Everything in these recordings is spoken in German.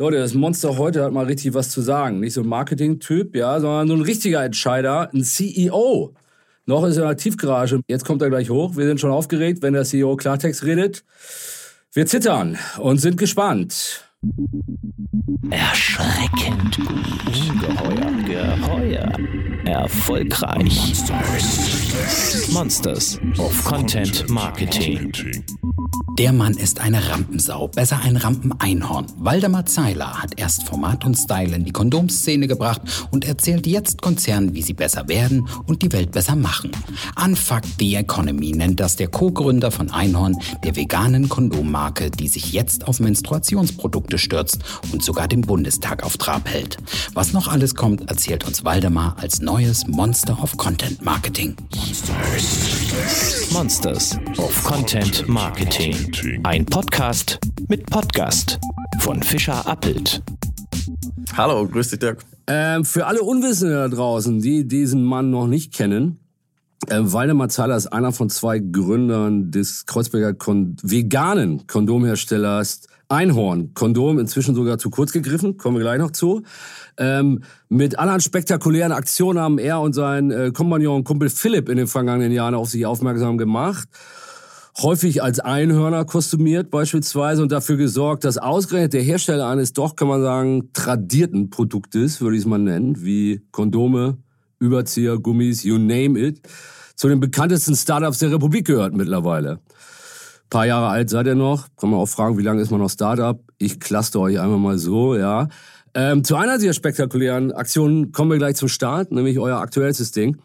Leute, das Monster heute hat mal richtig was zu sagen. Nicht so ein Marketing-Typ, ja, sondern so ein richtiger Entscheider, ein CEO. Noch ist er in der Tiefgarage. Jetzt kommt er gleich hoch. Wir sind schon aufgeregt, wenn der CEO Klartext redet. Wir zittern und sind gespannt. Erschreckend gut. Ungeheuer. Geheuer. Erfolgreich. Monsters of Content Marketing. Der Mann ist eine Rampensau, besser ein Rampeneinhorn. Waldemar Zeiler hat erst Format und Style in die Kondomszene gebracht und erzählt jetzt Konzernen, wie sie besser werden und die Welt besser machen. Unfuck the Economy nennt das der Co-Gründer von Einhorn, der veganen Kondommarke, die sich jetzt auf Menstruationsprodukte stürzt und sogar den Bundestag auf Trab hält. Was noch alles kommt, erzählt uns Waldemar als neues Monster of Content Marketing. Monsters of Content Marketing. Ein Podcast mit Podcast von Fischer Appelt. Hallo, grüß dich, Dirk. Ähm, für alle Unwissenden da draußen, die diesen Mann noch nicht kennen, äh, Waldemar Zahler ist einer von zwei Gründern des Kreuzberger Kon veganen Kondomherstellers Einhorn. Kondom inzwischen sogar zu kurz gegriffen, kommen wir gleich noch zu. Ähm, mit anderen spektakulären Aktionen haben er und sein äh, Kompagnon Kumpel Philipp in den vergangenen Jahren auf sich aufmerksam gemacht häufig als Einhörner kostümiert beispielsweise und dafür gesorgt, dass ausgerechnet der Hersteller eines doch, kann man sagen, tradierten Produktes, würde ich es mal nennen, wie Kondome, Überzieher, Gummis, you name it, zu den bekanntesten Startups der Republik gehört mittlerweile. Ein paar Jahre alt seid ihr noch, kann man auch fragen, wie lange ist man noch Startup? Ich cluster euch einmal mal so, ja. Ähm, zu einer dieser spektakulären Aktionen kommen wir gleich zum Start, nämlich euer aktuellstes Ding.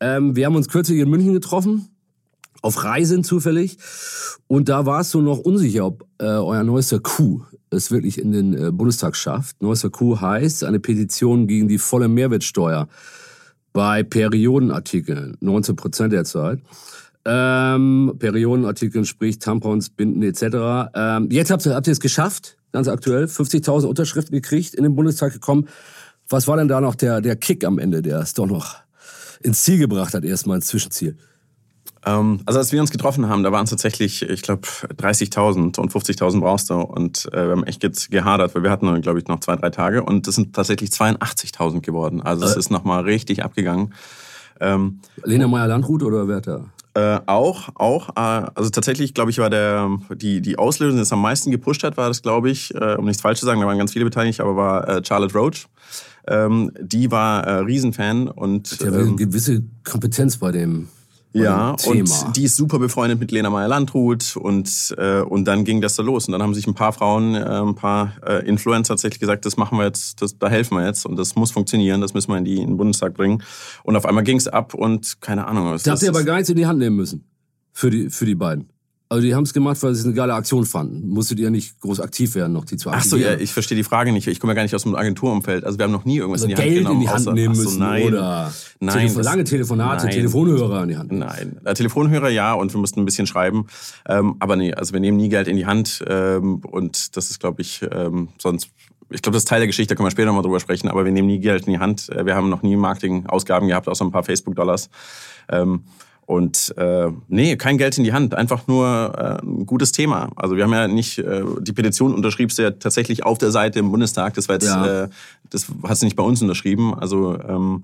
Ähm, wir haben uns kürzlich in München getroffen, auf Reisen zufällig. Und da warst du noch unsicher, ob äh, euer neuester Coup es wirklich in den äh, Bundestag schafft. Neuester Coup heißt eine Petition gegen die volle Mehrwertsteuer bei Periodenartikeln, 19 Prozent derzeit. Ähm, Periodenartikeln, sprich Tampons, Binden etc. Ähm, jetzt habt ihr, habt ihr es geschafft, ganz aktuell, 50.000 Unterschriften gekriegt, in den Bundestag gekommen. Was war denn da noch der, der Kick am Ende, der es doch noch ins Ziel gebracht hat, erstmal ins Zwischenziel? Ähm, also als wir uns getroffen haben, da waren es tatsächlich, ich glaube, 30.000 und 50.000 brauchst du. Und äh, wir haben echt jetzt gehadert, weil wir hatten, glaube ich, noch zwei, drei Tage. Und das sind tatsächlich 82.000 geworden. Also es äh. ist nochmal richtig abgegangen. Ähm, Lena Meyer-Landrut oder wer da? Äh, auch, auch. Äh, also tatsächlich, glaube ich, war der die die Auslösung, die es am meisten gepusht hat, war das, glaube ich, äh, um nichts falsch zu sagen, da waren ganz viele beteiligt, aber war äh, Charlotte Roach. Ähm, die war Riesenfan und ja ähm, eine gewisse Kompetenz bei dem ja, und die ist super befreundet mit Lena Meyer-Landrut und, äh, und dann ging das so los. Und dann haben sich ein paar Frauen, äh, ein paar äh, Influencer tatsächlich gesagt, das machen wir jetzt, das, da helfen wir jetzt und das muss funktionieren, das müssen wir in, die, in den Bundestag bringen. Und auf einmal ging es ab und keine Ahnung. Was da habt ihr aber gar nichts in die Hand nehmen müssen für die, für die beiden. Also die haben es gemacht, weil sie es eine geile Aktion fanden. Musstet ihr nicht groß aktiv werden, noch die zu Ach so, ja, ich verstehe die Frage nicht. Ich komme ja gar nicht aus dem Agenturumfeld. Also wir haben noch nie irgendwas also in die Geld Hand genommen. in die Hand außer, nehmen so, müssen nein, oder nein, Telefon, lange Telefonate, nein, Telefonhörer in die Hand. Nein, äh, Telefonhörer ja und wir mussten ein bisschen schreiben. Ähm, aber nee, also wir nehmen nie Geld in die Hand ähm, und das ist, glaube ich, ähm, sonst ich glaube, das ist Teil der Geschichte, da können wir später nochmal drüber sprechen, aber wir nehmen nie Geld in die Hand. Äh, wir haben noch nie Marketingausgaben gehabt, außer ein paar Facebook-Dollars. Ähm, und äh, nee, kein Geld in die Hand, einfach nur äh, ein gutes Thema. Also wir haben ja nicht, äh, die Petition unterschriebst du ja tatsächlich auf der Seite im Bundestag. Das war jetzt, ja. äh, das hast du nicht bei uns unterschrieben. Also ähm,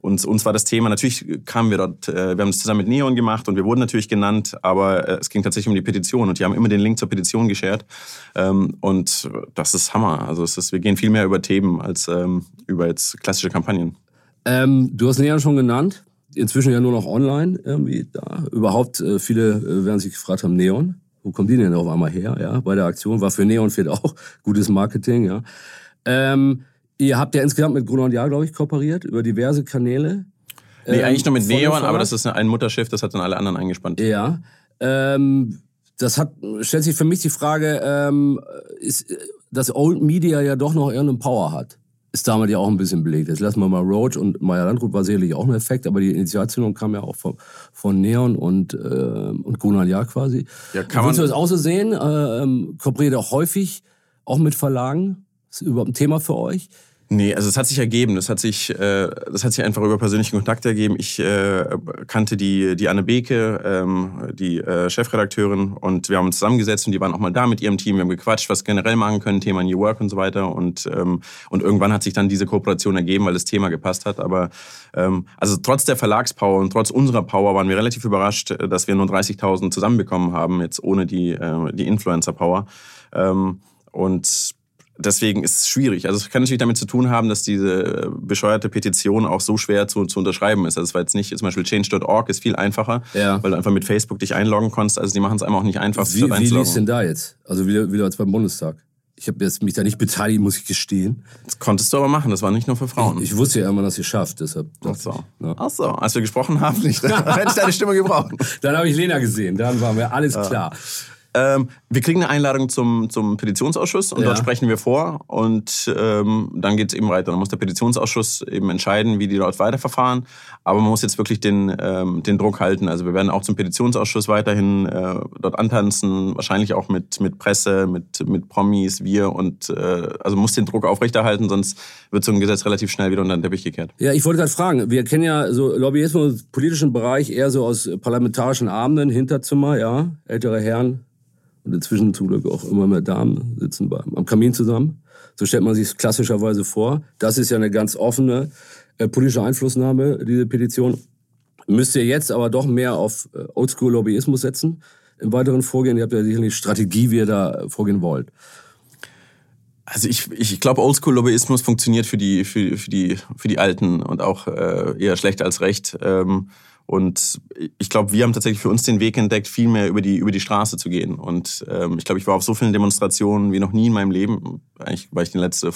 uns, uns war das Thema, natürlich kamen wir dort, äh, wir haben es zusammen mit Neon gemacht und wir wurden natürlich genannt, aber äh, es ging tatsächlich um die Petition und die haben immer den Link zur Petition geshared. Ähm, und das ist Hammer. Also es ist, wir gehen viel mehr über Themen als ähm, über jetzt klassische Kampagnen. Ähm, du hast Neon schon genannt inzwischen ja nur noch online irgendwie da. Überhaupt äh, viele äh, werden sich gefragt haben, Neon, wo kommen die denn auf einmal her? Ja, bei der Aktion war für Neon fehlt auch gutes Marketing. Ja, ähm, ihr habt ja insgesamt mit Gruner und Jahr, glaube ich, kooperiert über diverse Kanäle. Nee, ähm, eigentlich nur mit Neon, aber das ist ein Mutterschiff, das hat dann alle anderen eingespannt. Ja. Ähm, das hat, stellt sich für mich die Frage, ähm, ist, dass Old Media ja doch noch irgendeinen Power hat ist damals ja auch ein bisschen belegt. Jetzt lassen wir mal Roach und Meyer Landrut war sicherlich auch ein Effekt, aber die Initialzündung kam ja auch von, von Neon und, äh, und Gunnar Jahr quasi. Ja, kann man. Willst du das auch so sehen? Äh, ähm, kooperiert auch häufig, auch mit Verlagen? Ist überhaupt ein Thema für euch? Nee, also es hat sich ergeben. Das hat sich, äh, das hat sich einfach über persönliche Kontakte ergeben. Ich äh, kannte die, die Anne Beke, ähm, die äh, Chefredakteurin, und wir haben uns zusammengesetzt und die waren auch mal da mit ihrem Team. Wir haben gequatscht, was generell machen können, Thema New Work und so weiter. Und, ähm, und irgendwann hat sich dann diese Kooperation ergeben, weil das Thema gepasst hat. Aber ähm, also trotz der Verlagspower und trotz unserer Power waren wir relativ überrascht, dass wir nur 30.000 zusammenbekommen haben, jetzt ohne die, äh, die Influencer-Power. Ähm, und deswegen ist es schwierig. Also es kann natürlich damit zu tun haben, dass diese bescheuerte Petition auch so schwer zu, zu unterschreiben ist. Also es war jetzt nicht, zum Beispiel change.org ist viel einfacher, ja. weil du einfach mit Facebook dich einloggen konntest. Also die machen es einem auch nicht einfach. Wie, wie lief denn da jetzt? Also wieder, wieder als beim Bundestag? Ich habe jetzt mich da nicht beteiligt, muss ich gestehen. Das konntest du aber machen, das war nicht nur für Frauen. Ich, ich wusste ja immer, dass ihr schafft, deshalb. Ach so. Ich, ne? Ach so, als wir gesprochen haben, nicht. hätte ich deine Stimme gebraucht. dann habe ich Lena gesehen, dann war mir alles klar. Ähm, wir kriegen eine Einladung zum, zum Petitionsausschuss und ja. dort sprechen wir vor und ähm, dann geht es eben weiter. Dann muss der Petitionsausschuss eben entscheiden, wie die dort weiterverfahren. Aber man muss jetzt wirklich den, ähm, den Druck halten. Also wir werden auch zum Petitionsausschuss weiterhin äh, dort antanzen, wahrscheinlich auch mit, mit Presse, mit, mit Promis, wir und äh, also muss den Druck aufrechterhalten, sonst wird so ein Gesetz relativ schnell wieder unter den Teppich gekehrt. Ja, ich wollte gerade fragen, wir kennen ja so Lobbyismus im politischen Bereich eher so aus parlamentarischen Abenden, Hinterzimmer, ja, ältere Herren und inzwischen zum Glück auch immer mehr Damen sitzen beim, am Kamin zusammen. So stellt man sich klassischerweise vor. Das ist ja eine ganz offene äh, politische Einflussnahme, diese Petition. Müsst ihr jetzt aber doch mehr auf äh, Oldschool-Lobbyismus setzen im weiteren Vorgehen. Ihr habt ja sicherlich Strategie, wie ihr da vorgehen wollt. Also ich, ich glaube, Oldschool-Lobbyismus funktioniert für die, für, für, die, für die Alten und auch äh, eher schlecht als recht. Ähm, und ich glaube, wir haben tatsächlich für uns den Weg entdeckt, viel mehr über die, über die Straße zu gehen. Und ähm, ich glaube, ich war auf so vielen Demonstrationen wie noch nie in meinem Leben. Eigentlich war ich den letzten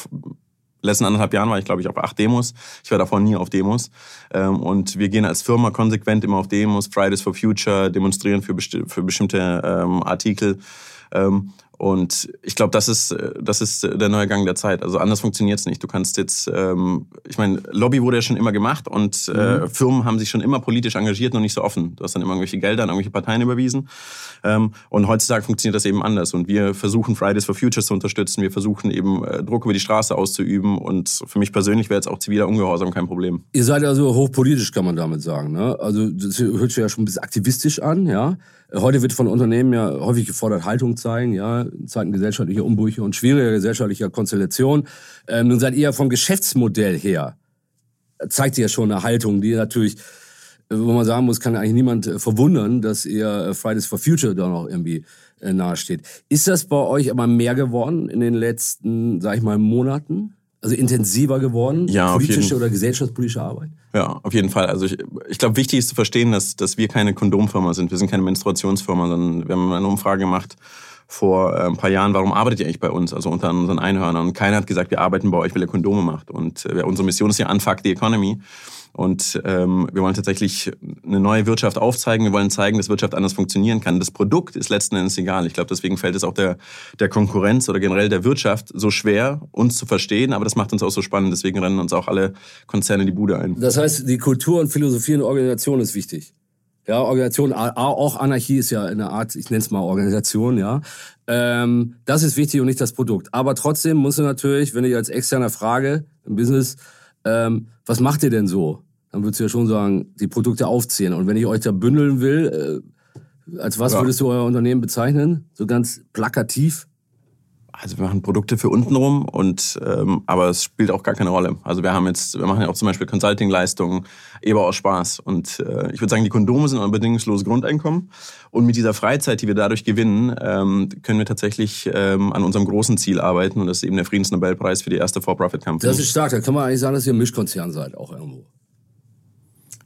letzten anderthalb Jahren war ich, glaube ich, auf acht Demos. Ich war davor nie auf Demos. Ähm, und wir gehen als Firma konsequent immer auf Demos, Fridays for Future, demonstrieren für, besti für bestimmte ähm, Artikel. Ähm, und ich glaube, das ist, das ist der neue Gang der Zeit. Also anders funktioniert es nicht. Du kannst jetzt, ähm, ich meine, Lobby wurde ja schon immer gemacht und äh, mhm. Firmen haben sich schon immer politisch engagiert, nur nicht so offen. Du hast dann immer irgendwelche Gelder an irgendwelche Parteien überwiesen. Ähm, und heutzutage funktioniert das eben anders. Und wir versuchen Fridays for Future zu unterstützen. Wir versuchen eben äh, Druck über die Straße auszuüben. Und für mich persönlich wäre jetzt auch ziviler Ungehorsam kein Problem. Ihr seid also hochpolitisch, kann man damit sagen. Ne? Also das hört sich ja schon ein bisschen aktivistisch an, ja. Heute wird von Unternehmen ja häufig gefordert, Haltung zeigen, ja, in Zeiten gesellschaftlicher Umbrüche und schwieriger gesellschaftlicher Konstellation. Ähm, nun seid ihr vom Geschäftsmodell her, zeigt ihr ja schon eine Haltung, die natürlich, äh, wo man sagen muss, kann eigentlich niemand äh, verwundern, dass ihr äh, Fridays for Future da noch irgendwie nahesteht. Ist das bei euch aber mehr geworden in den letzten, sag ich mal, Monaten? Also intensiver geworden? Ja, politische oder gesellschaftspolitische Arbeit? Ja, auf jeden Fall. Also ich, ich glaube, wichtig ist zu verstehen, dass, dass wir keine Kondomfirma sind. Wir sind keine Menstruationsfirma, sondern wir haben eine Umfrage gemacht vor äh, ein paar Jahren, warum arbeitet ihr eigentlich bei uns, also unter unseren Einhörnern? Und keiner hat gesagt, wir arbeiten bei euch, weil ihr Kondome macht. Und äh, unsere Mission ist ja Unfuck the Economy. Und ähm, wir wollen tatsächlich eine neue Wirtschaft aufzeigen. Wir wollen zeigen, dass Wirtschaft anders funktionieren kann. Das Produkt ist letzten Endes egal. Ich glaube, deswegen fällt es auch der, der Konkurrenz oder generell der Wirtschaft so schwer, uns zu verstehen. Aber das macht uns auch so spannend. Deswegen rennen uns auch alle Konzerne die Bude ein. Das heißt, die Kultur und Philosophie und Organisation ist wichtig. Ja, Organisation, auch Anarchie ist ja eine Art, ich nenne es mal Organisation, ja. Ähm, das ist wichtig und nicht das Produkt. Aber trotzdem muss du natürlich, wenn ich als externer frage im Business, ähm, was macht ihr denn so? Dann würdest du ja schon sagen, die Produkte aufzählen. Und wenn ich euch da bündeln will, äh, als was ja. würdest du euer Unternehmen bezeichnen? So ganz plakativ? Also wir machen Produkte für untenrum und ähm, aber es spielt auch gar keine Rolle. Also wir haben jetzt, wir machen ja auch zum Beispiel Consulting-Leistungen, eben aus Spaß. Und äh, ich würde sagen, die Kondome sind ein bedingungsloses Grundeinkommen. Und mit dieser Freizeit, die wir dadurch gewinnen, ähm, können wir tatsächlich ähm, an unserem großen Ziel arbeiten. Und das ist eben der Friedensnobelpreis für die erste For-Profit-Company. Das ist stark. Da kann man eigentlich sagen, dass ihr ein Mischkonzern seid, auch irgendwo.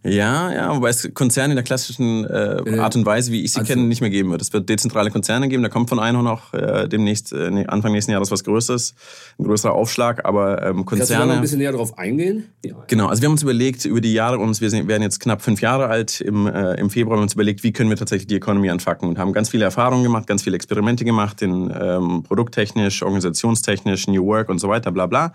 Ja, ja, wobei es Konzerne in der klassischen äh, äh, Art und Weise, wie ich sie also, kenne, nicht mehr geben wird. Es wird dezentrale Konzerne geben, da kommt von Einhorn auch äh, demnächst, äh, Anfang nächsten Jahres was Größeres, ein größerer Aufschlag, aber ähm, Konzerne... Kannst du da ein bisschen näher drauf eingehen? Ja. Genau, also wir haben uns überlegt, über die Jahre, uns, wir werden jetzt knapp fünf Jahre alt, im, äh, im Februar haben wir uns überlegt, wie können wir tatsächlich die Economy anfacken und haben ganz viele Erfahrungen gemacht, ganz viele Experimente gemacht, in ähm, produkttechnisch, organisationstechnisch, New Work und so weiter, bla bla.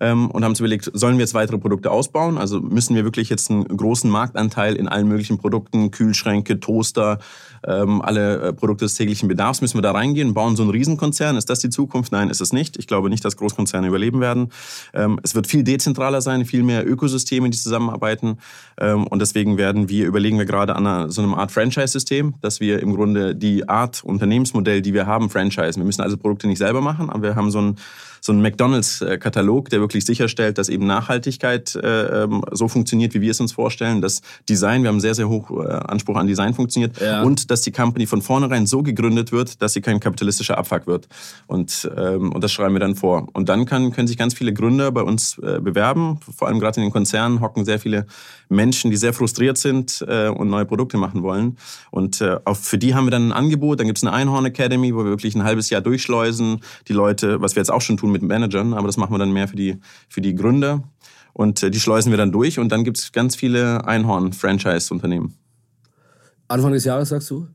Ähm, und haben uns überlegt, sollen wir jetzt weitere Produkte ausbauen? Also müssen wir wirklich jetzt einen großen Marktanteil in allen möglichen Produkten, Kühlschränke, Toaster, ähm, alle äh, Produkte des täglichen Bedarfs. Müssen wir da reingehen, bauen so einen Riesenkonzern? Ist das die Zukunft? Nein, ist es nicht. Ich glaube nicht, dass Großkonzerne überleben werden. Ähm, es wird viel dezentraler sein, viel mehr Ökosysteme, die zusammenarbeiten. Ähm, und deswegen werden wir, überlegen wir gerade an einer, so einem Art Franchise-System, dass wir im Grunde die Art Unternehmensmodell, die wir haben, franchisen. Wir müssen also Produkte nicht selber machen, aber wir haben so ein so ein McDonalds-Katalog, der wirklich sicherstellt, dass eben Nachhaltigkeit äh, ähm, so funktioniert, wie wir es uns vorstellen, dass Design, wir haben sehr, sehr hoch äh, Anspruch an Design funktioniert ja. und dass die Company von vornherein so gegründet wird, dass sie kein kapitalistischer Abfuck wird. Und, ähm, und das schreiben wir dann vor. Und dann kann, können sich ganz viele Gründer bei uns äh, bewerben. Vor allem gerade in den Konzernen hocken sehr viele Menschen, die sehr frustriert sind äh, und neue Produkte machen wollen. Und äh, auch für die haben wir dann ein Angebot. Dann gibt es eine Einhorn Academy, wo wir wirklich ein halbes Jahr durchschleusen. Die Leute, was wir jetzt auch schon tun mit Managern, aber das machen wir dann mehr für die, für die Gründer. Und äh, die schleusen wir dann durch. Und dann gibt es ganz viele Einhorn-Franchise-Unternehmen. Anfang des Jahres, sagst du?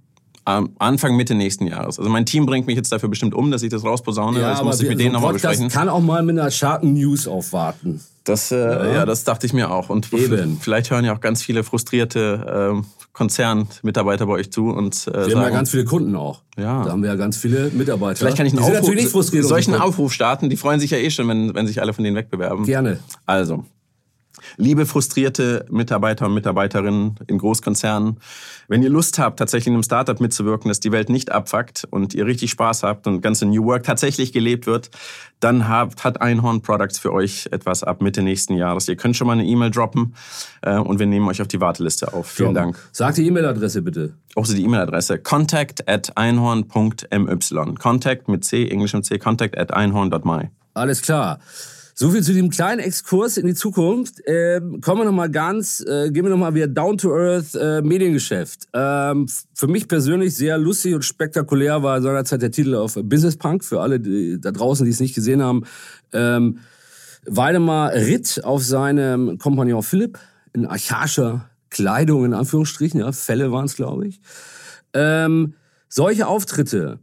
Anfang, Mitte nächsten Jahres. Also mein Team bringt mich jetzt dafür bestimmt um, dass ich das rausposaune. Ja, das muss ich mit denen nochmal besprechen. Das kann auch mal mit einer scharfen News aufwarten. Das, äh, ja. ja. das dachte ich mir auch. Und Eben. vielleicht hören ja auch ganz viele frustrierte äh, Konzernmitarbeiter bei euch zu. Und, äh, wir sagen, haben ja ganz viele Kunden auch. Ja. Da haben wir ja ganz viele Mitarbeiter. Vielleicht kann ich einen Aufruf, nicht frustriert solchen Aufruf starten. Die freuen sich ja eh schon, wenn, wenn sich alle von denen wegbewerben. Gerne. Also, Liebe frustrierte Mitarbeiter und Mitarbeiterinnen in Großkonzernen, wenn ihr Lust habt, tatsächlich in einem Startup mitzuwirken, dass die Welt nicht abfuckt und ihr richtig Spaß habt und ganze New Work tatsächlich gelebt wird, dann habt, hat Einhorn Products für euch etwas ab Mitte nächsten Jahres. Ihr könnt schon mal eine E-Mail droppen äh, und wir nehmen euch auf die Warteliste auf. Vielen Dank. Sag die E-Mail-Adresse bitte. Auch so die E-Mail-Adresse. Contact at einhorn.my. Contact mit C, englischem C, contact at einhorn.my. Alles klar. So viel zu dem kleinen Exkurs in die Zukunft. Ähm, kommen wir noch mal ganz, äh, gehen wir noch mal wieder down to earth äh, Mediengeschäft. Ähm, für mich persönlich sehr lustig und spektakulär war seinerzeit der Titel auf Business Punk für alle die, da draußen, die es nicht gesehen haben. Ähm, Waldemar ritt auf seinem Kompagnon Philipp in archaischer Kleidung in Anführungsstrichen, ja, Fälle waren es, glaube ich. Ähm, solche Auftritte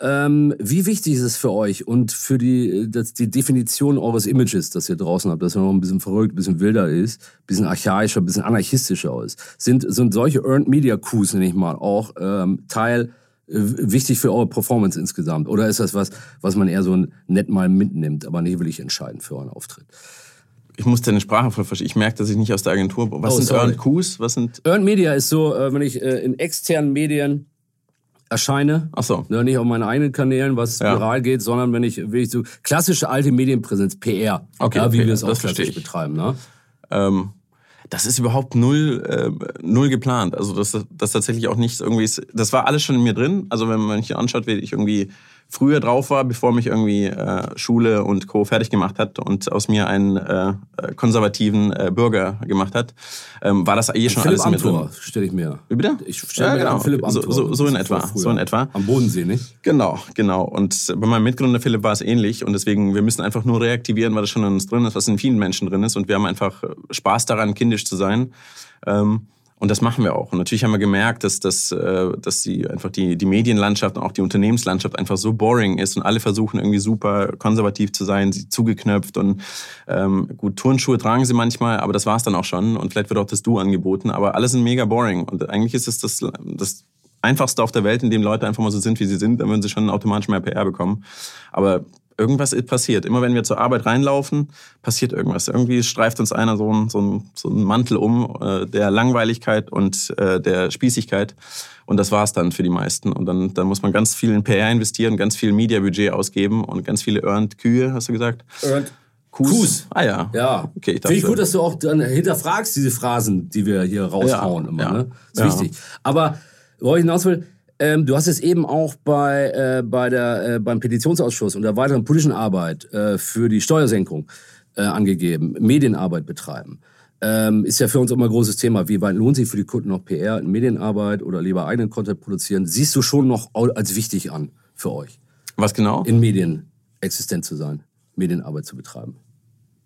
ähm, wie wichtig ist es für euch und für die, das, die Definition eures Images, das ihr draußen habt, dass er noch ein bisschen verrückt, ein bisschen wilder ist, ein bisschen archaischer, ein bisschen anarchistischer ist? Sind, sind solche Earned Media Coups, nenne ich mal, auch ähm, Teil äh, wichtig für eure Performance insgesamt? Oder ist das was, was man eher so nett mal mitnimmt, aber nicht wirklich entscheidend für euren Auftritt? Ich muss deine Sprache voll verstehen. Ich merke, dass ich nicht aus der Agentur. Was oh, sind sorry. Earned Coups? Was sind Earned Media ist so, äh, wenn ich äh, in externen Medien erscheine. Ach so. Ne, nicht auf meinen eigenen Kanälen, was ja. viral geht, sondern wenn ich, wenn ich so klassische alte Medienpräsenz, PR, okay, ja, wie PR, wir es auch klassisch betreiben. Ne? Ähm, das ist überhaupt null, äh, null geplant. Also das, das tatsächlich auch nicht irgendwie, das war alles schon in mir drin. Also wenn man sich anschaut, wie ich irgendwie früher drauf war, bevor mich irgendwie äh, Schule und Co. fertig gemacht hat und aus mir einen äh, konservativen äh, Bürger gemacht hat, ähm, war das eh schon Philipp alles Amthor, mit drin. stelle ich mir. Wie bitte? Ich stelle ja, mir genau. Philipp Amthor. So, so, so in etwa. So in etwa. Am Bodensee, nicht? Genau, genau. Und bei meinem Mitgründer Philipp war es ähnlich und deswegen, wir müssen einfach nur reaktivieren, weil das schon in uns drin ist, was in vielen Menschen drin ist und wir haben einfach Spaß daran, kindisch zu sein. Ähm, und das machen wir auch. Und natürlich haben wir gemerkt, dass, dass, äh, dass die, einfach die, die Medienlandschaft und auch die Unternehmenslandschaft einfach so boring ist und alle versuchen irgendwie super konservativ zu sein, sie zugeknöpft und ähm, gut, Turnschuhe tragen sie manchmal, aber das war's dann auch schon. Und vielleicht wird auch das Du angeboten, aber alle sind mega boring. Und eigentlich ist es das, das einfachste auf der Welt, in dem Leute einfach mal so sind, wie sie sind, dann würden sie schon automatisch mehr PR bekommen. Aber irgendwas passiert. Immer wenn wir zur Arbeit reinlaufen, passiert irgendwas. Irgendwie streift uns einer so einen, so so einen Mantel um äh, der Langweiligkeit und äh, der Spießigkeit. Und das war's dann für die meisten. Und dann, dann muss man ganz viel in PR investieren, ganz viel Media-Budget ausgeben und ganz viele Earned Kühe, hast du gesagt? Earned Kus. Kus. Ah ja. Ja. Okay, ich Finde ich gut, dass du auch dann hinterfragst diese Phrasen, die wir hier raushauen ja, immer. Ja, ne? Das ist ja. wichtig. Aber wo ich hinaus will, ähm, du hast es eben auch bei, äh, bei der, äh, beim Petitionsausschuss und der weiteren politischen Arbeit äh, für die Steuersenkung äh, angegeben, Medienarbeit betreiben. Ähm, ist ja für uns immer ein großes Thema. Wie weit lohnt sich für die Kunden noch PR in Medienarbeit oder lieber eigenen Content produzieren? Siehst du schon noch als wichtig an für euch? Was genau? In Medien existent zu sein, Medienarbeit zu betreiben.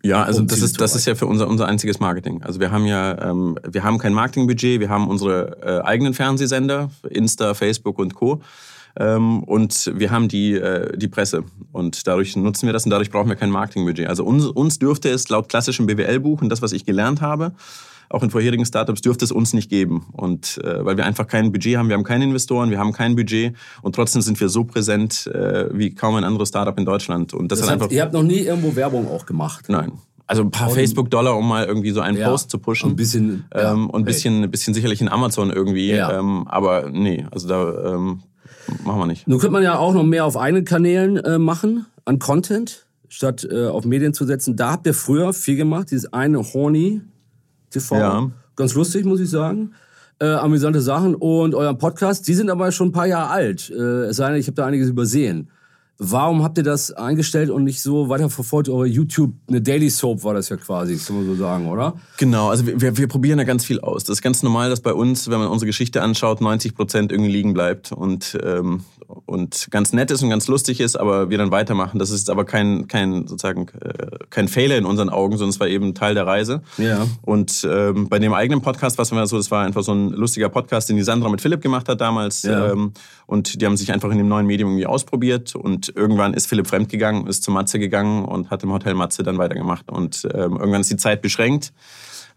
Ja, also das ist, das ist ja für unser, unser einziges Marketing. Also wir haben ja, ähm, wir haben kein Marketingbudget, wir haben unsere äh, eigenen Fernsehsender, Insta, Facebook und Co. Ähm, und wir haben die, äh, die Presse. Und dadurch nutzen wir das und dadurch brauchen wir kein Marketingbudget. Also uns, uns dürfte es laut klassischem BWL-Buch und das, was ich gelernt habe, auch in vorherigen Startups, dürfte es uns nicht geben. Und äh, weil wir einfach kein Budget haben, wir haben keine Investoren, wir haben kein Budget und trotzdem sind wir so präsent äh, wie kaum ein anderes Startup in Deutschland. Und das, das heißt, einfach. Ihr habt noch nie irgendwo Werbung auch gemacht. Nein. Also ein paar Facebook-Dollar, um mal irgendwie so einen Ja. Post zu pushen. Ein bisschen, ja. Ähm, und ein bisschen, ein bisschen sicherlich in Amazon irgendwie. Ja. Ähm, aber nee, also da ähm, machen wir nicht. Nun könnte man ja auch noch mehr auf eigenen Kanälen äh, machen, an Content, statt äh, auf Medien zu setzen. Da habt ihr früher viel gemacht, dieses eine Horny TV. Ja. Ganz lustig, muss ich sagen. Äh, amüsante Sachen. Und euren Podcast, die sind aber schon ein paar Jahre alt. Äh, es sei denn, ich habe da einiges übersehen. Warum habt ihr das eingestellt und nicht so weiterverfolgt? Eure YouTube, eine Daily Soap war das ja quasi, kann man so sagen, oder? Genau, also wir, wir probieren da ganz viel aus. Das ist ganz normal, dass bei uns, wenn man unsere Geschichte anschaut, 90 Prozent irgendwie liegen bleibt und, ähm, und ganz nett ist und ganz lustig ist, aber wir dann weitermachen. Das ist aber kein, kein sozusagen äh, kein Fehler in unseren Augen, sondern es war eben Teil der Reise. Ja. Und ähm, bei dem eigenen Podcast war es so, das war einfach so ein lustiger Podcast, den die Sandra mit Philipp gemacht hat damals. Ja. Ähm, und die haben sich einfach in dem neuen Medium irgendwie ausprobiert. Und irgendwann ist Philipp fremdgegangen, ist zu Matze gegangen und hat im Hotel Matze dann weitergemacht. Und ähm, irgendwann ist die Zeit beschränkt.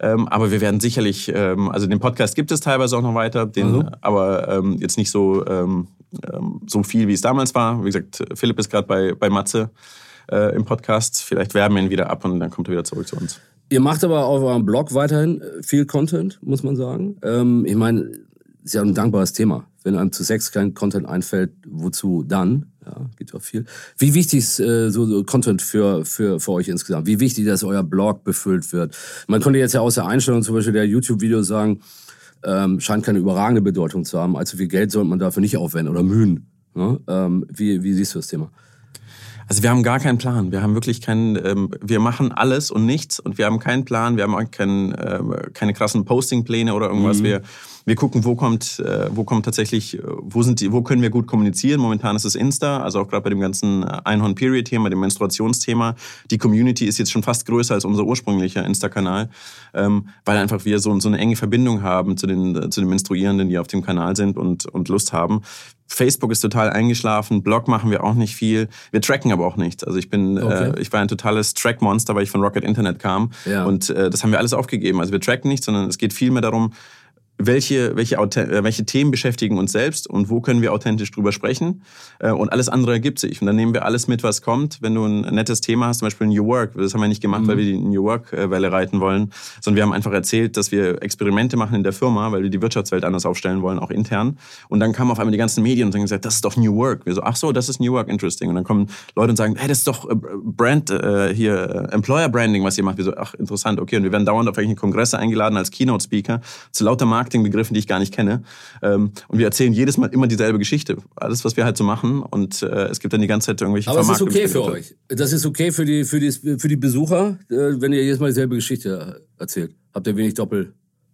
Ähm, aber wir werden sicherlich, ähm, also den Podcast gibt es teilweise auch noch weiter, den, Mhm. aber ähm, jetzt nicht so, ähm, ähm, so viel, wie es damals war. Wie gesagt, Philipp ist gerade bei, bei Matze äh, im Podcast. Vielleicht werben wir ihn wieder ab und dann kommt er wieder zurück zu uns. Ihr macht aber auf eurem Blog weiterhin viel Content, muss man sagen. Ich meine, ist ja ein dankbares Thema. Wenn einem zu Sex kein Content einfällt, wozu dann? Ja, geht auch viel. Wie wichtig ist äh, so, so Content für, für, für euch insgesamt? Wie wichtig, dass euer Blog befüllt wird? Man konnte jetzt ja aus der Einstellung zum Beispiel der YouTube-Videos sagen, ähm, scheint keine überragende Bedeutung zu haben. Allzu viel Geld sollte man dafür nicht aufwenden oder Mühen. Ne? Ähm, wie, wie siehst du das Thema? Also wir haben gar keinen Plan. Wir haben wirklich keinen, ähm, wir machen alles und nichts und wir haben keinen Plan. Wir haben auch keinen, ähm, keine krassen Postingpläne oder irgendwas. Wir, wir gucken, wo kommt, äh, wo kommt tatsächlich, äh, wo sind die, wo können wir gut kommunizieren. Momentan ist es Insta, also auch gerade bei dem ganzen Einhorn-Period-Thema, dem Menstruationsthema. Die Community ist jetzt schon fast größer als unser ursprünglicher Insta-Kanal, ähm, weil einfach wir so, so eine enge Verbindung haben zu den, zu den Menstruierenden, die auf dem Kanal sind und, und Lust haben. Facebook ist total eingeschlafen, Blog machen wir auch nicht viel. Wir tracken aber auch nichts. Also ich bin, Okay. äh, ich war ein totales Track-Monster, weil ich von Rocket Internet kam. Ja. Und äh, das haben wir alles aufgegeben. Also wir tracken nichts, sondern es geht vielmehr darum, welche, welche, äh, welche Themen beschäftigen uns selbst und wo können wir authentisch drüber sprechen. Äh, Und alles andere ergibt sich. Und dann nehmen wir alles mit, was kommt. Wenn du ein nettes Thema hast, zum Beispiel New Work, das haben wir nicht gemacht, weil wir die New Work-Welle reiten wollen, sondern wir haben einfach erzählt, dass wir Experimente machen in der Firma, weil wir die Wirtschaftswelt anders aufstellen wollen, auch intern. Und dann kamen auf einmal die ganzen Medien und haben gesagt, das ist doch New Work. Wir so, ach so, das ist New Work, interesting. Und dann kommen Leute und sagen, hey, das ist doch äh, Brand, äh, hier, äh, Employer Branding, was ihr macht. Wir so, ach, interessant, okay. Und wir werden dauernd auf irgendwelche Kongresse eingeladen als Keynote-Speaker zu lauter Marketingbegriffen, die ich gar nicht kenne. Ähm, und wir erzählen jedes Mal immer dieselbe Geschichte. Alles, was wir halt so machen. Und äh, es gibt dann die ganze Zeit irgendwelche Aber es ist okay für euch. Das ist okay für die, für die, für die Besucher, äh, wenn ihr jedes Mal dieselbe Geschichte erzählt. Habt ihr wenig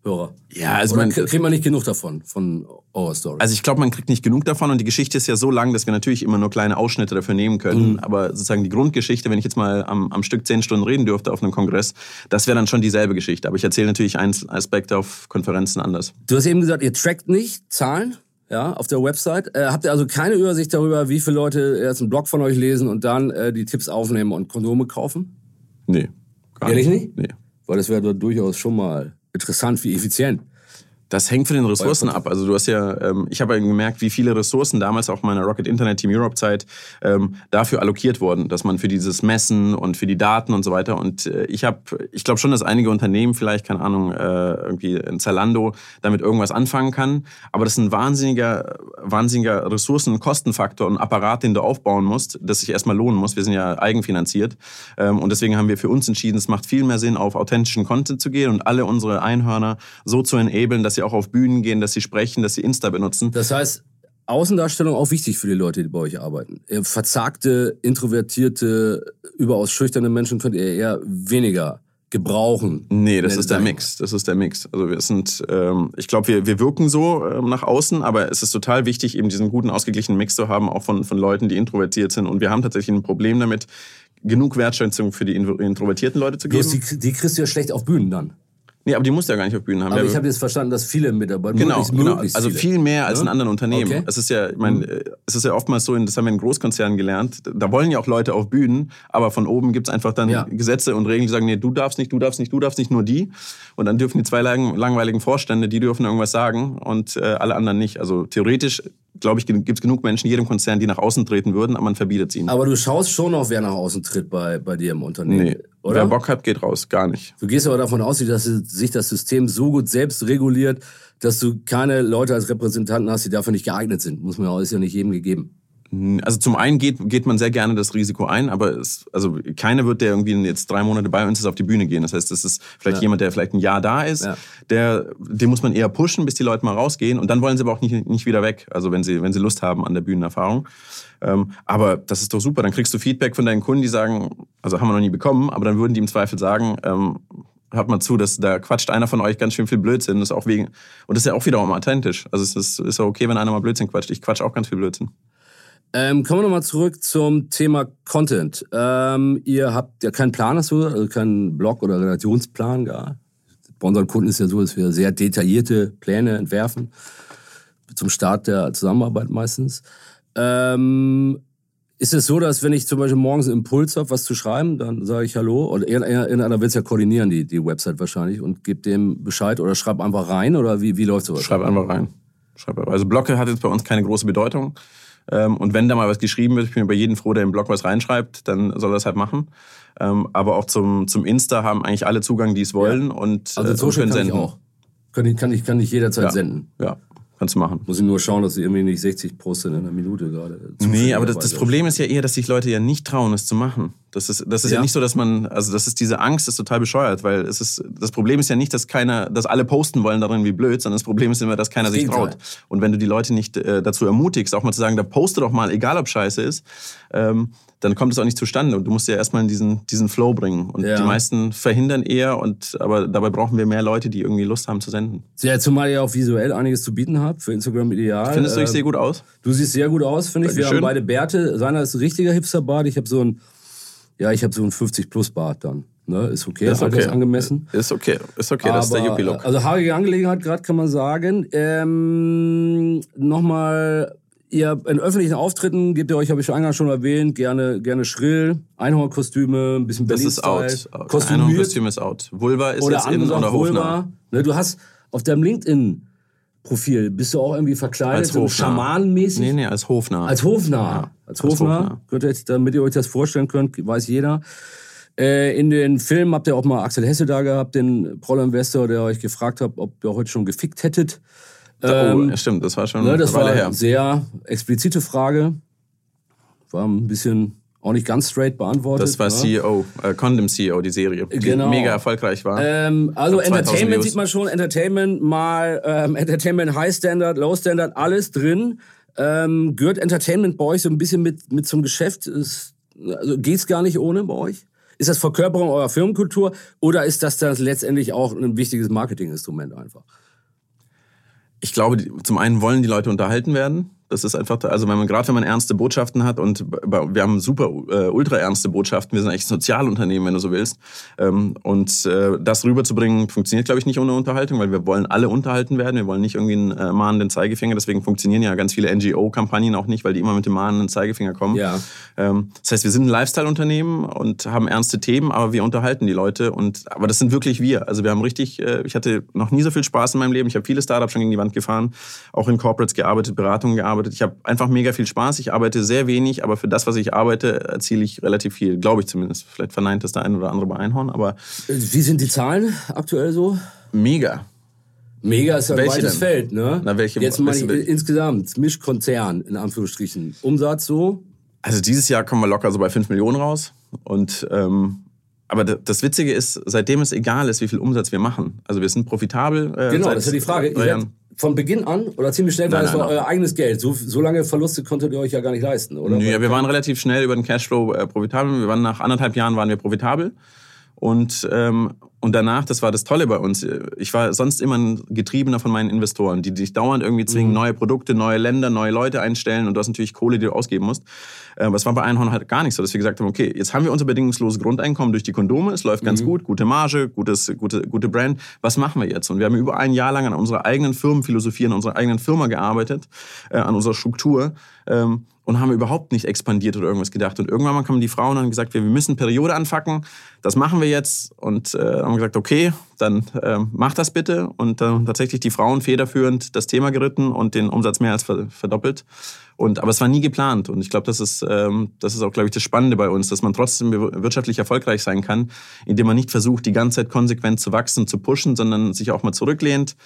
Doppelhörer? Ja, also Oder man, kriegt man nicht genug davon, von eurer Story? Also ich glaube, man kriegt nicht genug davon und die Geschichte ist ja so lang, dass wir natürlich immer nur kleine Ausschnitte dafür nehmen können. Aber sozusagen die Grundgeschichte, wenn ich jetzt mal am, am Stück zehn Stunden reden dürfte auf einem Kongress, das wäre dann schon dieselbe Geschichte. Aber ich erzähle natürlich einzelne Aspekte auf Konferenzen anders. Du hast eben gesagt, ihr trackt nicht Zahlen ja, auf der Website. Äh, habt ihr also keine Übersicht darüber, wie viele Leute erst einen Blog von euch lesen und dann äh, die Tipps aufnehmen und Kondome kaufen? Nee. Gar Ehrlich nicht? Nee. Weil das wäre doch durchaus schon mal interessant, wie effizient. Das hängt von den Ressourcen ab. Also du hast ja, ähm, ich habe ja gemerkt, wie viele Ressourcen damals auch in meiner Rocket Internet Team Europe Zeit ähm, dafür allokiert wurden, dass man für dieses Messen und für die Daten und so weiter. Und äh, ich habe, ich glaube schon, dass einige Unternehmen vielleicht, keine Ahnung, äh, irgendwie in Zalando damit irgendwas anfangen kann. Aber das ist ein wahnsinniger, wahnsinniger Ressourcen- und Kostenfaktor und Apparat, den du aufbauen musst, das sich erstmal lohnen muss. Wir sind ja eigenfinanziert. Ähm, und deswegen haben wir für uns entschieden, es macht viel mehr Sinn, auf authentischen Content zu gehen und alle unsere Einhörner so zu enablen, dass sie auch auf Bühnen gehen, dass sie sprechen, dass sie Insta benutzen. Das heißt, Außendarstellung auch wichtig für die Leute, die bei euch arbeiten. Verzagte, introvertierte, überaus schüchterne Menschen könnt ihr eher weniger gebrauchen. Nee, das ist der Mix. Das ist der Mix. Also wir sind, ähm, ich glaube, wir, wir wirken so ähm, nach außen, aber es ist total wichtig, eben diesen guten, ausgeglichenen Mix zu haben, auch von, von Leuten, die introvertiert sind. Und wir haben tatsächlich ein Problem damit, genug Wertschätzung für die intro- introvertierten Leute zu geben. Bloß die, die kriegst du ja schlecht auf Bühnen dann. Nee, aber die musst du ja gar nicht auf Bühnen haben. Aber ja, ich habe jetzt verstanden, dass viele Mitarbeiter, Genau, möglichst, genau. möglichst also viele. viel mehr als Ja? in anderen Unternehmen. Okay. Es ist ja, ich meine, äh, es ist ja oftmals so, das haben wir in Großkonzernen gelernt, da wollen ja auch Leute auf Bühnen, aber von oben gibt's einfach dann Ja. Gesetze und Regeln, die sagen, nee, du darfst nicht, du darfst nicht, du darfst nicht, nur die. Und dann dürfen die zwei lang, langweiligen Vorstände, die dürfen irgendwas sagen und äh, alle anderen nicht. Also theoretisch, glaube ich, gibt's genug Menschen in jedem Konzern, die nach außen treten würden, aber man verbietet es ihnen. Aber du schaust schon noch, wer nach außen tritt bei, bei dir im Unternehmen. nee, Oder? wer Bock hat, geht raus, gar nicht. Du gehst aber davon aus, dass sich das System so gut selbst reguliert, dass du keine Leute als Repräsentanten hast, die dafür nicht geeignet sind. Muss man ja, ist ja nicht jedem gegeben. Also zum einen geht, geht man sehr gerne das Risiko ein, aber es, also keiner wird, der irgendwie jetzt drei Monate bei uns ist, auf die Bühne gehen. Das heißt, das ist vielleicht Ja. jemand, der vielleicht ein Jahr da ist, Ja. der, den muss man eher pushen, bis die Leute mal rausgehen und dann wollen sie aber auch nicht, nicht wieder weg. Also wenn sie, wenn sie Lust haben an der Bühnenerfahrung. Ähm, aber das ist doch super. Dann kriegst du Feedback von deinen Kunden, die sagen, also haben wir noch nie bekommen, aber dann würden die im Zweifel sagen, ähm, hört mal zu, dass da quatscht einer von euch ganz schön viel Blödsinn. Das ist auch wegen, und das ist ja auch wiederum authentisch. Also es ist, ist ja okay, wenn einer mal Blödsinn quatscht. Ich quatsch auch ganz viel Blödsinn. Ähm, kommen wir nochmal zurück zum Thema Content. Ähm, ihr habt ja keinen Plan dazu, also keinen Blog- oder Redaktionsplan gar. Bei unseren Kunden ist ja so, dass wir sehr detaillierte Pläne entwerfen. Zum Start der Zusammenarbeit meistens. Ähm, ist es so, dass wenn ich zum Beispiel morgens einen Impuls habe, was zu schreiben, dann sage ich Hallo oder irgendeiner will es ja koordinieren, die, die Website wahrscheinlich, und gebe dem Bescheid oder schreib einfach rein oder wie, wie läuft sowas? Schreib einfach rein. Schreib. Also Blocke hat jetzt bei uns keine große Bedeutung. Ähm, Und wenn da mal was geschrieben wird, ich bin über jeden froh, der im Blog was reinschreibt, dann soll er das halt machen. Ähm, Aber auch zum, zum Insta haben eigentlich alle Zugang, die es wollen. Und, Also äh, Social kann können ich auch. Kann ich, kann ich, kann ich jederzeit Ja. senden. Ja, kannst du machen. Muss ich nur schauen, dass ich irgendwie nicht 60 poste in einer Minute gerade. Nee, aber das, das. Problem ist ja eher, dass sich Leute ja nicht trauen, es zu machen. Das ist, das ist ja. Ja. nicht so, dass man, also das ist diese Angst, ist total bescheuert, weil es ist, das Problem ist ja nicht, dass keiner, dass alle posten wollen darin wie blöd, sondern das Problem ist immer, dass keiner Das sich traut. Und wenn du die Leute nicht äh, dazu ermutigst, auch mal zu sagen, da poste doch mal, egal ob scheiße ist, ähm, dann kommt es auch nicht zustande. Und du musst ja erstmal in diesen, diesen Flow bringen. Und Ja. die meisten verhindern eher, und, aber dabei brauchen wir mehr Leute, die irgendwie Lust haben zu senden. Ja, zumal ihr auch visuell einiges zu bieten habt, für Instagram ideal. Findest du, ich Äh, sehe gut aus? Du siehst sehr gut aus, finde ich. Wir haben Dankeschön. beide Bärte. Seiner ist ein richtiger Hipsterbart. Ich habe so ein, ja, ich habe so ein 50-Plus-Bart dann. Ne? Ist okay, Ist okay. angemessen. Ist okay, ist okay, das ist der Aber, Yuppie-Look. Also haarige Angelegenheit gerade, kann man sagen. Ähm, Nochmal, ihr in öffentlichen Auftritten gebt ihr euch, habe ich eingangs schon erwähnt, gerne, gerne schrill, Einhornkostüme, ein bisschen Das ist out. kostümiert Kostüm ist out. Vulva ist oder jetzt in oder. Vulva. Ne, du hast auf deinem LinkedIn-Profil, bist du auch irgendwie verkleidet, Als so schamanenmäßig? Nee, nee, als Hofnarr. Als Hofnarr. Ja, als Hofnarr. Hofnarr. Könnt ihr jetzt, damit ihr euch das vorstellen könnt, weiß jeder. Äh, in den Filmen habt ihr auch mal Axel Hesse da gehabt, den Proll-Investor, der euch gefragt hat, ob ihr heute schon gefickt hättet. oh, Ähm, ja, stimmt, das war schon ne, das eine war her. sehr explizite Frage. War ein bisschen auch nicht ganz straight beantwortet. Das war ne? CEO, äh, Condom CEO, die Serie, die Genau. mega erfolgreich war. Ähm, also Ich glaub, 2000 Entertainment sieht man schon, Entertainment mal, ähm, Entertainment High Standard, Low Standard, alles drin. Ähm, gehört Entertainment bei euch so ein bisschen mit, mit zum Geschäft? Ist, also geht's gar nicht ohne bei euch? Ist das Verkörperung eurer Firmenkultur oder ist das das letztendlich auch ein wichtiges Marketinginstrument einfach? ich glaube, zum einen wollen die Leute unterhalten werden. Das ist einfach, also wenn man gerade wenn man ernste Botschaften hat und wir haben super äh, ultra ernste Botschaften, wir sind eigentlich ein Sozialunternehmen, wenn du so willst. Ähm, und äh, das rüberzubringen funktioniert, glaube ich, nicht ohne Unterhaltung, weil wir wollen alle unterhalten werden. Wir wollen nicht irgendwie einen äh, mahnenden Zeigefinger. Deswegen funktionieren ja ganz viele NGO-Kampagnen auch nicht, weil die immer mit dem mahnenden Zeigefinger kommen. Ja. Ähm, das heißt, wir sind ein Lifestyle-Unternehmen und haben ernste Themen, aber wir unterhalten die Leute. Und aber das sind wirklich wir. Also wir haben richtig, äh, ich hatte noch nie so viel Spaß in meinem Leben. Ich habe viele Startups schon gegen die Wand gefahren, auch in Corporates gearbeitet, Beratungen gearbeitet. Ich habe einfach mega viel Spaß. Ich arbeite sehr wenig, aber für das, was ich arbeite, erziele ich relativ viel. Glaube ich zumindest. Vielleicht verneint das der ein oder andere bei Einhorn, aber Wie sind die Zahlen aktuell so? mega. Mega ist ja ein Welche weites denn? Feld, ne? Na, welche- Jetzt mal insgesamt, Mischkonzern, in Anführungsstrichen. Umsatz so? Also dieses Jahr kommen wir locker so bei 5 Millionen raus. Und ähm, aber das Witzige ist, seitdem es egal ist, wie viel Umsatz wir machen. Also wir sind profitabel. Äh, Genau, das ist ja die Frage. Werdet Jahren. Von Beginn an oder ziemlich schnell war Nein, das war nein, euer eigenes Geld. So, so lange Verluste konntet ihr euch ja gar nicht leisten, oder? Nö, ja, wir waren relativ schnell über den Cashflow äh, profitabel. Wir waren nach anderthalb Jahren waren wir profitabel. Und, ähm, und danach, das war das Tolle bei uns, ich war sonst immer ein Getriebener von meinen Investoren, die dich dauernd irgendwie zwingen, mhm. neue Produkte, neue Länder, neue Leute einstellen und du hast natürlich Kohle, die du ausgeben musst. Äh, aber es war bei Einhorn halt gar nicht so, dass wir gesagt haben, okay, jetzt haben wir unser bedingungsloses Grundeinkommen durch die Kondome, es läuft ganz mhm. gut, gute Marge, gutes, gute, gute Brand. Was machen wir jetzt? Und wir haben über ein Jahr lang an unserer eigenen Firmenphilosophie, an unserer eigenen Firma gearbeitet, äh, an unserer Struktur. Ähm, und haben überhaupt nicht expandiert oder irgendwas gedacht. Und irgendwann mal kamen die Frauen und haben gesagt, wir müssen Periode anfacken, das machen wir jetzt. Und äh, haben gesagt, okay, dann äh, mach das bitte. Und äh, tatsächlich die Frauen federführend das Thema geritten und den Umsatz mehr als verdoppelt. Und, aber es war nie geplant. Und ich glaube, das ist, ähm, das ist auch, glaube ich, das Spannende bei uns, dass man trotzdem wirtschaftlich erfolgreich sein kann, indem man nicht versucht, die ganze Zeit konsequent zu wachsen, zu pushen, sondern sich auch mal zurücklehnt,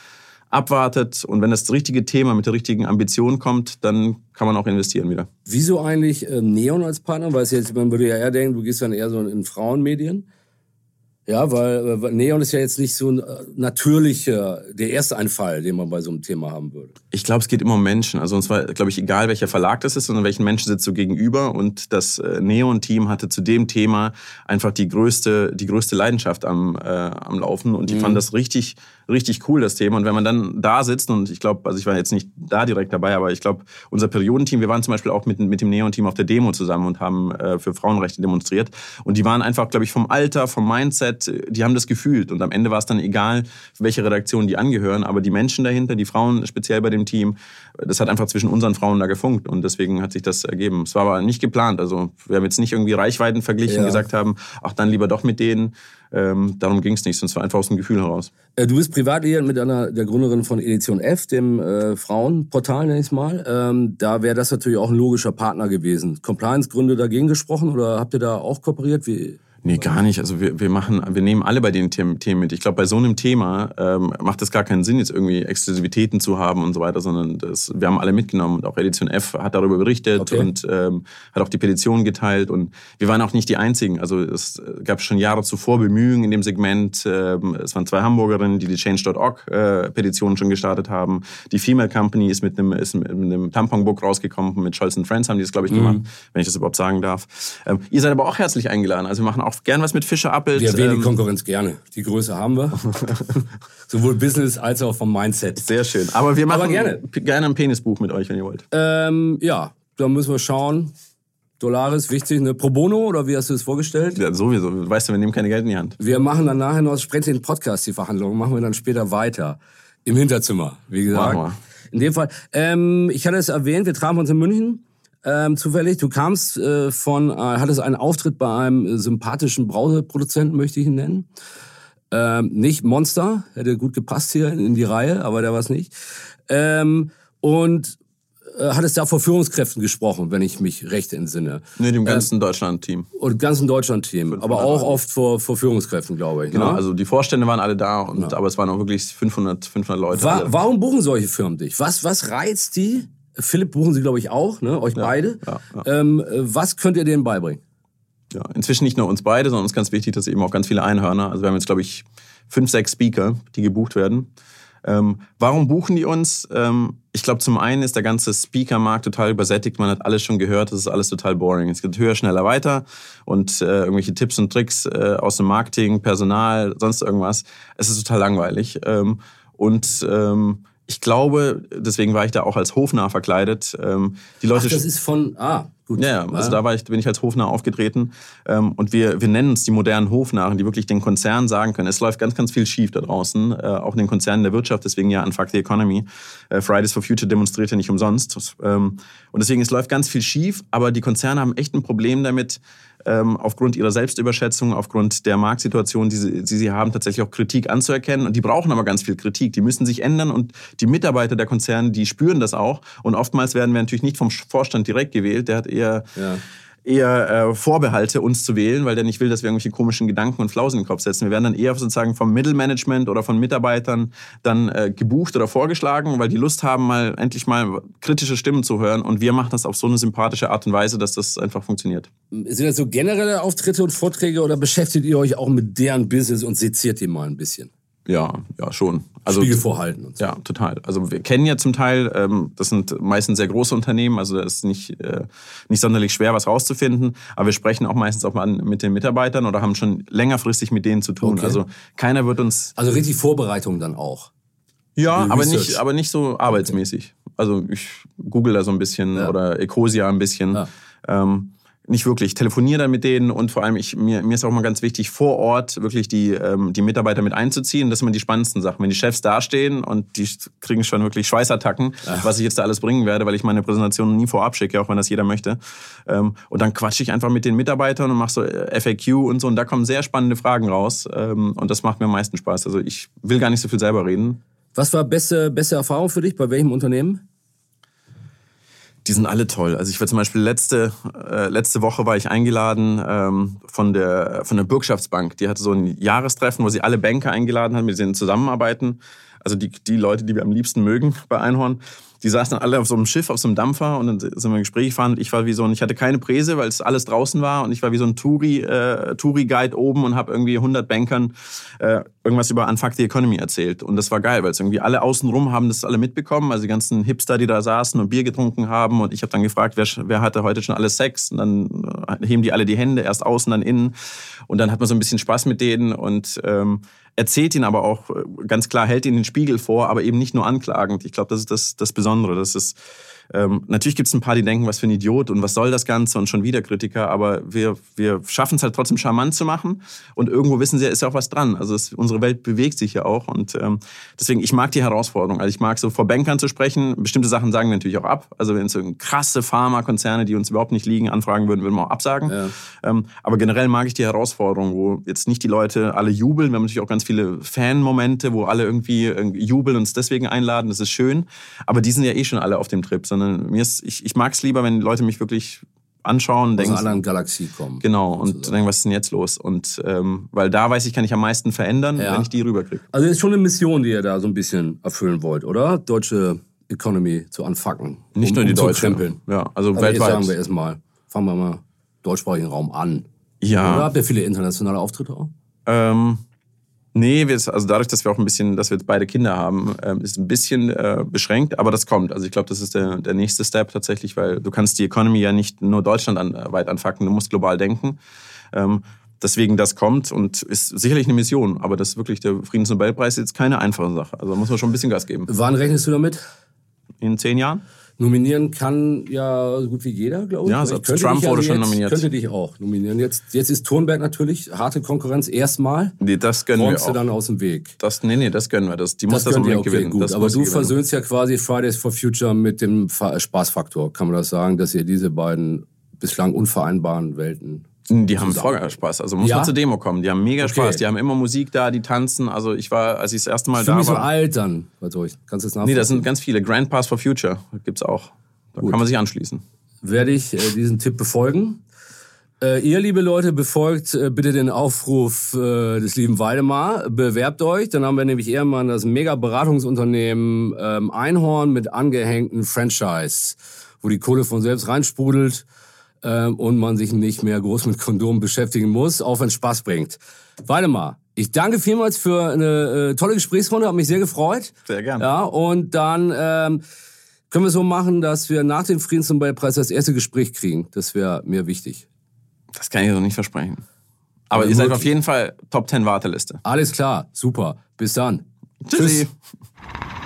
abwartet und wenn das richtige Thema mit der richtigen Ambition kommt, dann kann man auch investieren wieder. Wieso eigentlich äh, Neon als Partner? Weil jetzt, man würde ja eher denken, du gehst dann eher so in Frauenmedien. Ja, weil, weil Neon ist ja jetzt nicht so ein äh, natürlicher, der erste Einfall, den man bei so einem Thema haben würde. Ich glaube, es geht immer um Menschen. Also und zwar, glaube ich, egal welcher Verlag das ist, sondern welchen Menschen sitzt du gegenüber. Und das äh, Neon-Team hatte zu dem Thema einfach die größte, die größte Leidenschaft am, äh, am Laufen. Und die mhm. fanden das richtig, richtig cool, das Thema. Und wenn man dann da sitzt, und ich glaube, also ich war jetzt nicht da direkt dabei, aber ich glaube, unser Periodenteam, wir waren zum Beispiel auch mit, mit dem Neon-Team auf der Demo zusammen und haben äh, für Frauenrechte demonstriert. Und die waren einfach, glaube ich, vom Alter, vom Mindset, die haben das gefühlt. Und am Ende war es dann egal, welche Redaktion die angehören. Aber die Menschen dahinter, die Frauen speziell bei dem Team, das hat einfach zwischen unseren Frauen da gefunkt. Und deswegen hat sich das ergeben. Es war aber nicht geplant. Also wir haben jetzt nicht irgendwie Reichweiten verglichen, ja. gesagt haben, ach dann lieber doch mit denen. Ähm, darum ging es nicht, sonst war einfach aus dem Gefühl heraus. Äh, du bist privat mit einer der Gründerin von Edition F, dem äh, Frauenportal, nenne ich es mal. Ähm, da wäre das natürlich auch ein logischer Partner gewesen. Compliance-Gründe dagegen gesprochen oder habt ihr da auch kooperiert? Wie? Nee, gar nicht. Also wir, wir machen, wir nehmen alle bei den Themen, mit. Ich glaube, bei so einem Thema ähm, macht es gar keinen Sinn, jetzt irgendwie Exklusivitäten zu haben und so weiter, sondern das, wir haben alle mitgenommen und auch Edition F hat darüber berichtet okay. und ähm, hat auch die Petition geteilt und wir waren auch nicht die Einzigen. Also es gab schon Jahre zuvor Bemühungen in dem Segment. Ähm, es waren zwei Hamburgerinnen, die die Change.org äh, Petition schon gestartet haben. Die Female Company ist mit einem, ist mit einem Tamponbook rausgekommen. Mit Scholz Friends haben die das, glaube ich, gemacht, mhm. wenn ich das überhaupt sagen darf. Ähm, ihr seid aber auch herzlich eingeladen. Also wir machen auch auch gern was mit Fischer Appelt. Wir wenig ähm, Konkurrenz gerne. Die Größe haben wir. Sowohl Business als auch vom Mindset. Sehr schön. Aber wir machen Aber gerne. gerne ein Penisbuch mit euch, wenn ihr wollt. Ähm, ja, da müssen wir schauen. Dollaris, wichtig, eine Pro Bono oder wie hast du es vorgestellt? Ja, sowieso. Du weißt ja, wir nehmen keine Geld in die Hand. Wir machen dann nachher noch, sprechen den Podcast, die Verhandlungen, machen wir dann später weiter. Im Hinterzimmer, wie gesagt. In dem Fall. Ähm, ich hatte es erwähnt, wir trafen uns in München ähm, zufällig. Du kamst äh, von, äh, hattest einen Auftritt bei einem äh, sympathischen Brauseproduzenten, möchte ich ihn nennen. Ähm, nicht Monster, hätte gut gepasst hier in die Reihe, aber der war es nicht. Ähm, und äh, hattest da vor Führungskräften gesprochen, wenn ich mich recht entsinne. Nee, dem ganzen ähm, Deutschland-Team. Und ganzen Deutschland-Team. Aber auch oft vor, vor Führungskräften, glaube ich. Genau, ne? also die Vorstände waren alle da, und, ja. aber es waren auch wirklich 500, 500 Leute. War, warum buchen solche Firmen dich? Was, was reizt die? Philipp buchen Sie, glaube ich, auch, ne? euch ja, beide. Ja, ja. Ähm, was könnt ihr denen beibringen? Ja, inzwischen nicht nur uns beide, sondern uns ganz wichtig, dass eben auch ganz viele Einhörner. Also wir haben jetzt, glaube ich, fünf, sechs Speaker, die gebucht werden. Ähm, warum buchen die uns? Ähm, ich glaube, zum einen ist der ganze Speaker-Markt total übersättigt. Man hat alles schon gehört, das ist alles total boring. Es geht höher, schneller, weiter und äh, irgendwelche Tipps und Tricks äh, aus dem Marketing, Personal, sonst irgendwas. Es ist total langweilig. Ähm, und ähm, ich glaube, deswegen war ich da auch als Hofnarr verkleidet. Ähm, die Leute Ach, das ist von, ah, gut. Ja, also da war ich, bin ich als Hofnarr aufgetreten. Ähm, und wir, wir nennen uns die modernen Hofnarren, die wirklich den Konzernen sagen können, es läuft ganz, ganz viel schief da draußen, äh, auch in den Konzernen der Wirtschaft, deswegen ja Unfuck the Economy. Äh, Fridays for Future demonstriert ja nicht umsonst. Ähm, und deswegen, es läuft ganz viel schief, aber die Konzerne haben echt ein Problem damit, ähm, aufgrund ihrer Selbstüberschätzung, aufgrund der Marktsituation, die sie, die sie haben, tatsächlich auch Kritik anzuerkennen. Und die brauchen aber ganz viel Kritik. Die müssen sich ändern und die Mitarbeiter der Konzerne, die spüren das auch. Und oftmals werden wir natürlich nicht vom Vorstand direkt gewählt. Der hat eher ja eher äh, Vorbehalte, uns zu wählen, weil der nicht will, dass wir irgendwelche komischen Gedanken und Flausen in den Kopf setzen. Wir werden dann eher sozusagen vom Mittelmanagement oder von Mitarbeitern dann äh, gebucht oder vorgeschlagen, weil die Lust haben, mal endlich mal kritische Stimmen zu hören. Und wir machen das auf so eine sympathische Art und Weise, dass das einfach funktioniert. Sind das so generelle Auftritte und Vorträge oder beschäftigt ihr euch auch mit deren Business und seziert die mal ein bisschen? Ja, ja, schon. Also, Spiegel vorhalten. Und so. Ja, total. Also wir kennen ja zum Teil, ähm, das sind meistens sehr große Unternehmen, also da ist nicht, äh, nicht sonderlich schwer, was rauszufinden. Aber wir sprechen auch meistens auch mal mit den Mitarbeitern oder haben schon längerfristig mit denen zu tun. Okay. Also keiner wird uns. Also richtig Vorbereitung dann auch. Ja, aber nicht, aber nicht so arbeitsmäßig. Okay. Also ich google da so ein bisschen ja. oder Ecosia ein bisschen. Ja. Ähm, nicht wirklich. telefoniere dann mit denen und vor allem, ich, mir, mir ist auch mal ganz wichtig, vor Ort wirklich die, ähm, die Mitarbeiter mit einzuziehen. Das sind immer die spannendsten Sachen. Wenn die Chefs dastehen und die kriegen schon wirklich Schweißattacken, Ach. was ich jetzt da alles bringen werde, weil ich meine Präsentation nie vorab schicke, auch wenn das jeder möchte. Ähm, und dann quatsche ich einfach mit den Mitarbeitern und mache so äh, FAQ und so. Und da kommen sehr spannende Fragen raus. Ähm, und das macht mir am meisten Spaß. Also ich will gar nicht so viel selber reden. Was war beste, beste Erfahrung für dich? Bei welchem Unternehmen? Die sind alle toll. Also ich war zum Beispiel letzte, äh, letzte Woche war ich eingeladen ähm, von, der, von der Bürgschaftsbank. Die hatte so ein Jahrestreffen, wo sie alle Banker eingeladen hat, mit denen zusammenarbeiten. Also die, die Leute, die wir am liebsten mögen bei Einhorn die saßen dann alle auf so einem Schiff, auf so einem Dampfer und dann sind wir im Gespräch gefahren und ich war wie so ein, ich hatte keine Präse, weil es alles draußen war und ich war wie so ein Touri, äh, Touri-Guide oben und habe irgendwie 100 Bankern äh, irgendwas über Unfuck the Economy erzählt. Und das war geil, weil es irgendwie alle außenrum haben das alle mitbekommen, also die ganzen Hipster, die da saßen und Bier getrunken haben und ich habe dann gefragt, wer, wer hatte heute schon alles Sex? Und dann äh, heben die alle die Hände, erst außen, dann innen. Und dann hat man so ein bisschen Spaß mit denen und ähm, erzählt ihn aber auch äh, ganz klar, hält ihn den Spiegel vor, aber eben nicht nur anklagend. Ich glaube, das ist das, das Besondere. Das ist ähm, natürlich gibt es ein paar, die denken, was für ein Idiot und was soll das Ganze und schon wieder Kritiker, aber wir, wir schaffen es halt trotzdem charmant zu machen und irgendwo wissen sie, ist ja auch was dran. Also es, unsere Welt bewegt sich ja auch und ähm, deswegen, ich mag die Herausforderung. Also ich mag so vor Bankern zu sprechen, bestimmte Sachen sagen wir natürlich auch ab. Also wenn es so krasse Pharmakonzerne, die uns überhaupt nicht liegen, anfragen würden, würden wir auch absagen. Ja. Ähm, aber generell mag ich die Herausforderung, wo jetzt nicht die Leute alle jubeln. Wir haben natürlich auch ganz viele Fan-Momente, wo alle irgendwie jubeln und uns deswegen einladen. Das ist schön. Aber die sind ja eh schon alle auf dem Trip, sondern mir ist, ich, ich mag es lieber, wenn Leute mich wirklich anschauen, denken. Aus einer anderen Galaxie kommen. Genau, und sozusagen. denken, was ist denn jetzt los? Und ähm, weil da weiß ich, kann ich am meisten verändern, ja. wenn ich die rüberkriege. Also ist schon eine Mission, die ihr da so ein bisschen erfüllen wollt, oder? Deutsche Economy zu anfacken. Nicht um, nur die um deutsche. Ja, also Aber weltweit. sagen wir erstmal, fangen wir mal deutschsprachigen Raum an. Ja. Oder habt ihr viele internationale Auftritte auch? Ähm, Nee, wir, also dadurch, dass wir auch ein bisschen, dass wir beide Kinder haben, äh, ist ein bisschen äh, beschränkt, aber das kommt. Also ich glaube, das ist der, der nächste Step tatsächlich, weil du kannst die Economy ja nicht nur Deutschland an, weit anfacken, du musst global denken. Ähm, deswegen das kommt und ist sicherlich eine Mission, aber das ist wirklich der Friedensnobelpreis ist jetzt keine einfache Sache. Also da muss man schon ein bisschen Gas geben. Wann rechnest du damit? In zehn Jahren? Nominieren kann ja so gut wie jeder, glaube ich. Ja, also Trump wurde schon nominiert. Könnte dich auch nominieren. Jetzt, jetzt ist Thunberg natürlich harte Konkurrenz erstmal. Nee, das gönnen wir auch. du dann aus dem Weg. Das, nee, nee, das gönnen wir. Das, die das muss das unbedingt okay, gewinnen. Gut. Das Aber du versöhnst ja quasi Fridays for Future mit dem Spaßfaktor, kann man das sagen, dass ihr diese beiden bislang unvereinbaren Welten die haben voll Spaß. Also muss ja? man zur Demo kommen. Die haben mega okay. Spaß. Die haben immer Musik da, die tanzen. Also ich war, als ich das erste Mal ich da war. so alt dann. Also ich kannst du das Nee, das sind ganz viele. Grand Pass for Future gibt's auch. Da Gut. kann man sich anschließen. Werde ich äh, diesen Tipp befolgen. Äh, ihr, liebe Leute, befolgt äh, bitte den Aufruf äh, des lieben Waldemar. Bewerbt euch. Dann haben wir nämlich irgendwann das Mega-Beratungsunternehmen ähm, Einhorn mit angehängten Franchise, wo die Kohle von selbst reinsprudelt ähm, und man sich nicht mehr groß mit Kondomen beschäftigen muss, auch wenn es Spaß bringt. Waldemar, ich danke vielmals für eine äh, tolle Gesprächsrunde, habe mich sehr gefreut. Sehr gerne. Ja, und dann ähm, können wir so machen, dass wir nach dem Friedensnobelpreis das erste Gespräch kriegen. Das wäre mir wichtig. Das kann ich so nicht versprechen. Aber, Aber ihr seid auf jeden Fall Top 10 Warteliste. Alles klar, super. Bis dann. Tschüssi. Tschüss.